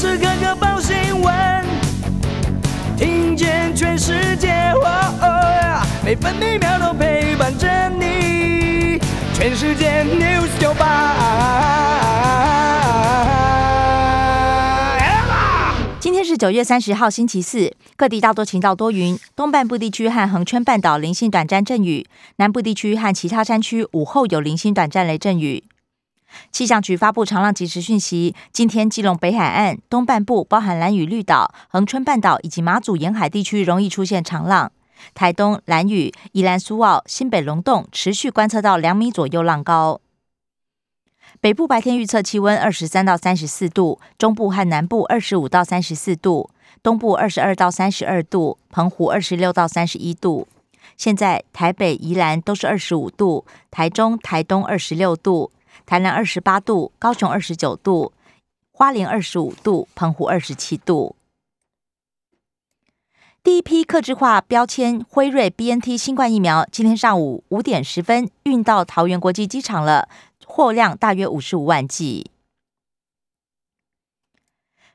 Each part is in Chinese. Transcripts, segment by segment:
时刻刻报新闻，听见全世界，每分每秒都陪伴着你。全世界 news 九八。今天是九月三十号，星期四，各地大多晴到多云，东半部地区和恒春半岛零星短暂阵雨，南部地区和其他山区午后有零星短暂雷阵雨。气象局发布长浪即时讯息，今天基隆北海岸东半部，包含蓝屿绿岛、恒春半岛以及马祖沿海地区，容易出现长浪。台东蓝屿、宜兰苏澳、新北龙洞持续观测到两米左右浪高。北部白天预测气温二十三到三十四度，中部和南部二十五到三十四度，东部二十二到三十二度，澎湖二十六到三十一度。现在台北、宜兰都是二十五度，台中、台东二十六度。台南二十八度，高雄二十九度，花莲二十五度，澎湖二十七度。第一批客制化标签辉瑞 B N T 新冠疫苗今天上午五点十分运到桃园国际机场了，货量大约五十五万剂。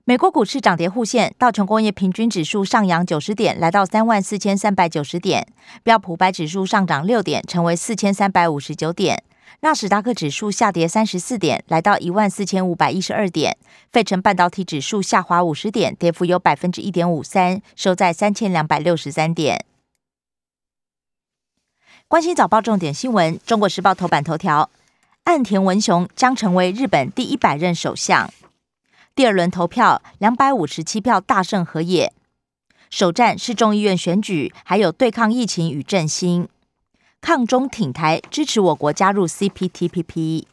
美国股市涨跌互现，道琼工业平均指数上扬九十点，来到三万四千三百九十点；标普白指数上涨六点，成为四千三百五十九点。纳斯达克指数下跌三十四点，来到一万四千五百一十二点。费城半导体指数下滑五十点，跌幅有百分之一点五三，收在三千两百六十三点。关心早报重点新闻，《中国时报》头版头条：岸田文雄将成为日本第一百任首相。第二轮投票两百五十七票大胜河野。首战是众议院选举，还有对抗疫情与振兴。抗中挺台，支持我国加入 CPTPP。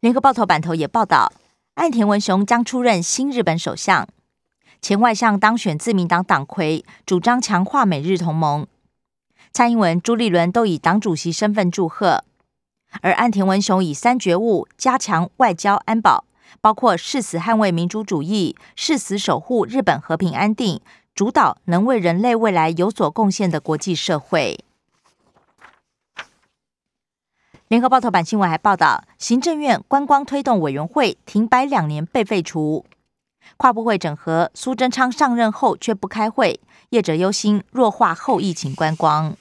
联合报头版头也报道，岸田文雄将出任新日本首相。前外相当选自民党党魁，主张强化美日同盟。蔡英文、朱立伦都以党主席身份祝贺，而岸田文雄以三觉悟加强外交安保，包括誓死捍卫民主主义，誓死守护日本和平安定。主导能为人类未来有所贡献的国际社会。联合报头版新闻还报道，行政院观光推动委员会停摆两年被废除，跨部会整合。苏贞昌上任后却不开会，业者忧心弱化后疫情观光。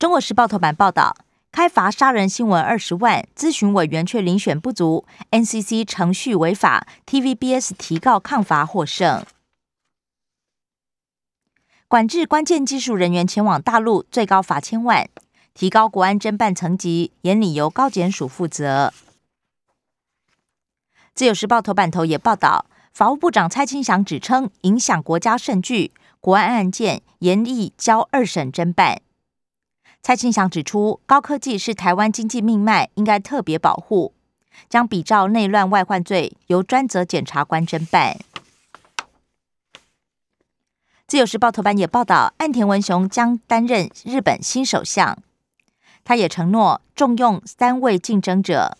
中国时报头版报道。开罚杀人新闻二十万，咨询委员却遴选不足，NCC 程序违法，TVBS 提告抗罚获胜。管制关键技术人员前往大陆，最高罚千万，提高国安侦办层级，严理由高检署负责。自由时报头版头也报道，法务部长蔡清祥指称，影响国家胜据，国安案件严厉交二审侦办。蔡清祥指出，高科技是台湾经济命脉，应该特别保护，将比照内乱外患罪由专责检察官侦办。自由时报头版也报道，岸田文雄将担任日本新首相，他也承诺重用三位竞争者。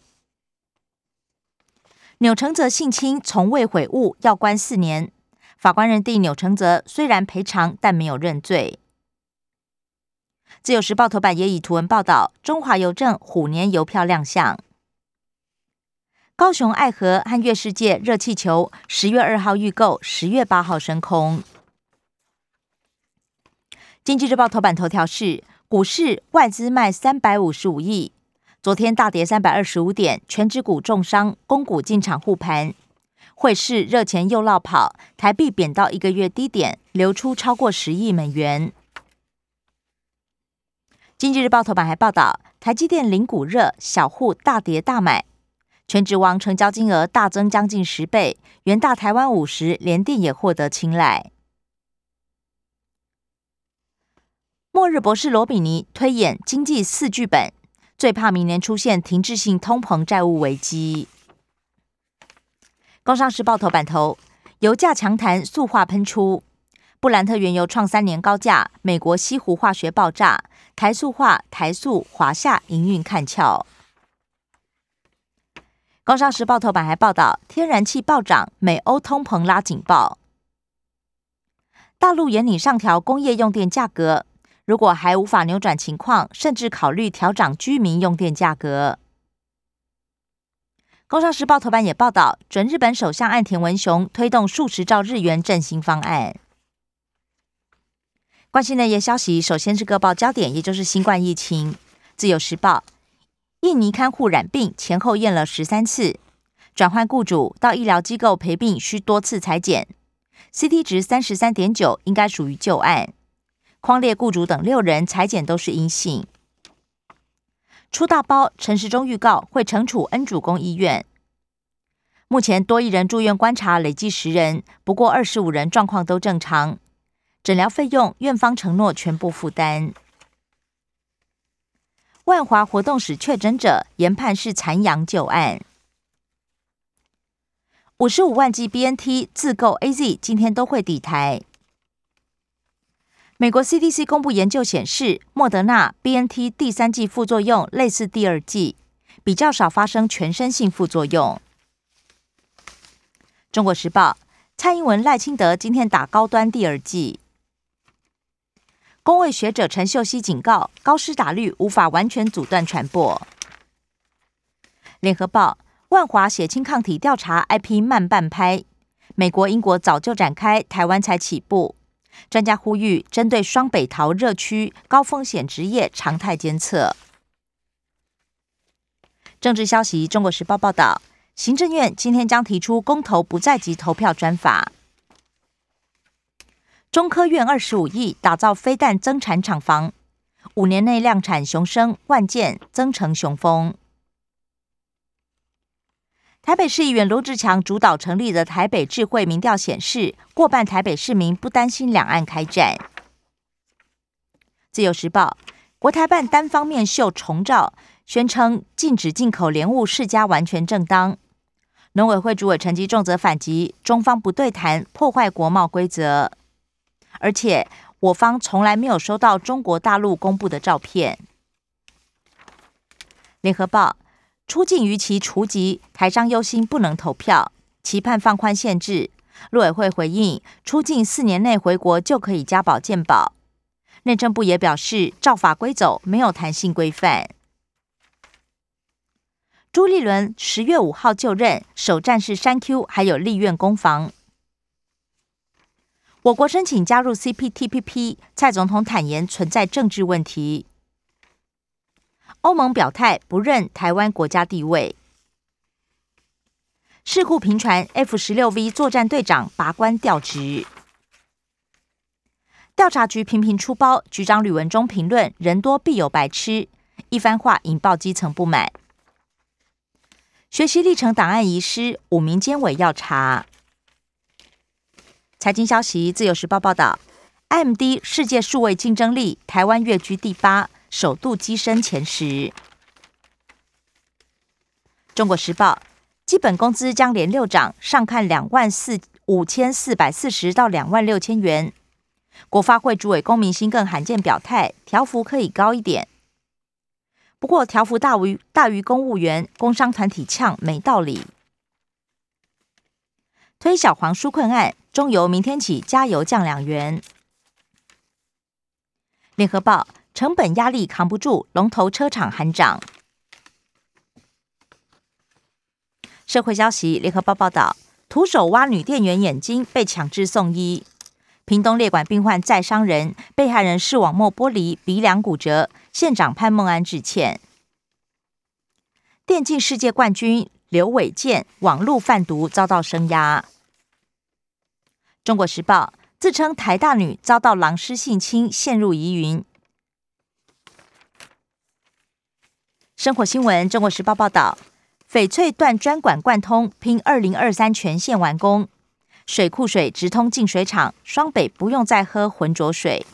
钮承泽性侵从未悔悟，要关四年。法官认定钮承泽虽然赔偿，但没有认罪。自由时报头版也以图文报道，中华邮政虎年邮票亮相。高雄爱河和月世界热气球十月二号预购，十月八号升空。经济日报头版头条是股市外资卖三百五十五亿，昨天大跌三百二十五点，全指股重伤，公股进场护盘。汇市热钱又落跑，台币贬到一个月低点，流出超过十亿美元。经济日报头版还报道，台积电零股热，小户大跌大买，全指王成交金额大增将近十倍，元大台湾五十连电也获得青睐。末日博士罗比尼推演经济四剧本，最怕明年出现停滞性通膨债务危机。工商时报头版头，油价强弹，塑化喷出。布兰特原油创三年高价，美国西湖化学爆炸，台塑化、台塑、华夏营运看俏。工商时报头版还报道，天然气暴涨，美欧通膨拉警报。大陆严拟上调工业用电价格，如果还无法扭转情况，甚至考虑调涨居民用电价格。工商时报头版也报道，准日本首相岸田文雄推动数十兆日元振兴方案。关心内页消息，首先是各报焦点，也就是新冠疫情。自由时报，印尼看护染病前后验了十三次，转换雇主到医疗机构陪病需多次裁剪，CT 值三十三点九，应该属于旧案。匡列雇主等六人裁剪都是阴性。出大包，陈时中预告会惩处恩主公医院。目前多一人住院观察，累计十人，不过二十五人状况都正常。诊疗费用，院方承诺全部负担。万华活动室确诊者研判是残阳旧案。五十五万剂 BNT 自购 AZ 今天都会抵台。美国 CDC 公布研究显示，莫德纳 BNT 第三季副作用类似第二季，比较少发生全身性副作用。中国时报，蔡英文赖清德今天打高端第二季。公卫学者陈秀熙警告，高施打率无法完全阻断传播。联合报，万华血清抗体调查 IP 慢半拍，美国、英国早就展开，台湾才起步。专家呼吁，针对双北桃热区高风险职业常态监测。政治消息，中国时报报道，行政院今天将提出公投不在籍投票专法。中科院二十五亿打造飞弹增产厂房，五年内量产雄升万件，增成雄风。台北市议员罗志强主导成立的台北智慧民调显示，过半台北市民不担心两岸开战。自由时报国台办单方面秀重照，宣称禁止进口莲雾世家完全正当。农委会主委陈吉仲则反击，中方不对谈，破坏国贸规则。而且，我方从来没有收到中国大陆公布的照片。联合报出境逾期除籍，台商忧心不能投票，期盼放宽限制。陆委会回应，出境四年内回国就可以加保健保。内政部也表示，照法规走，没有弹性规范。朱立伦十月五号就任，首战是山 Q，还有立院攻防。我国申请加入 CPTPP，蔡总统坦言存在政治问题。欧盟表态不认台湾国家地位。事故频传，F 十六 V 作战队长拔关调职。调查局频频出包，局长吕文中评论：人多必有白痴，一番话引爆基层不满。学习历程档案遗失，五名监委要查。财经消息，自由时报报道，M D 世界数位竞争力，台湾跃居第八，首度跻身前十。中国时报，基本工资将连六涨，上看两万四五千四百四十到两万六千元。国发会主委龚明鑫更罕见表态，条幅可以高一点。不过条幅大于大于公务员，工商团体呛没道理。推小黄纾困案。中油明天起加油降两元。联合报成本压力扛不住，龙头车厂喊涨。社会消息，联合报报道，徒手挖女店员眼睛被强制送医。屏东列管病患再伤人，被害人视网膜剥离，鼻梁骨折，县长潘孟安致歉。电竞世界冠军刘伟健网路贩毒遭到声压。中国时报自称台大女遭到狼师性侵，陷入疑云。生活新闻，中国时报报道，翡翠断专管贯通，拼二零二三全线完工，水库水直通净水厂，双北不用再喝浑浊水。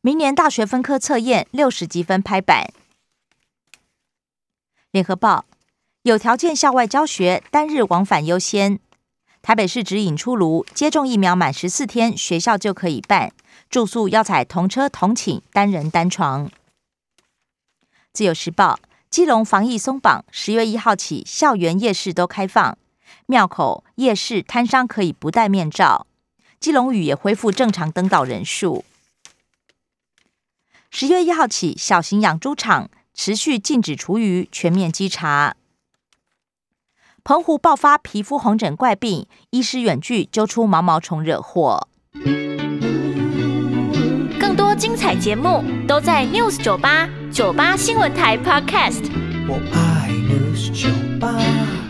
明年大学分科测验六十积分拍板。联合报有条件校外教学，单日往返优先。台北市指引出炉，接种疫苗满十四天，学校就可以办住宿，要采同车同寝，单人单床。自由时报，基隆防疫松绑，十月一号起，校园夜市都开放，庙口夜市摊商可以不戴面罩。基隆屿也恢复正常登岛人数。十月一号起，小型养猪场持续禁止厨余，全面稽查。澎湖爆发皮肤红疹怪病，医师远距揪出毛毛虫惹祸。更多精彩节目都在 News 九八九八新闻台 Podcast。我爱 News 酒吧。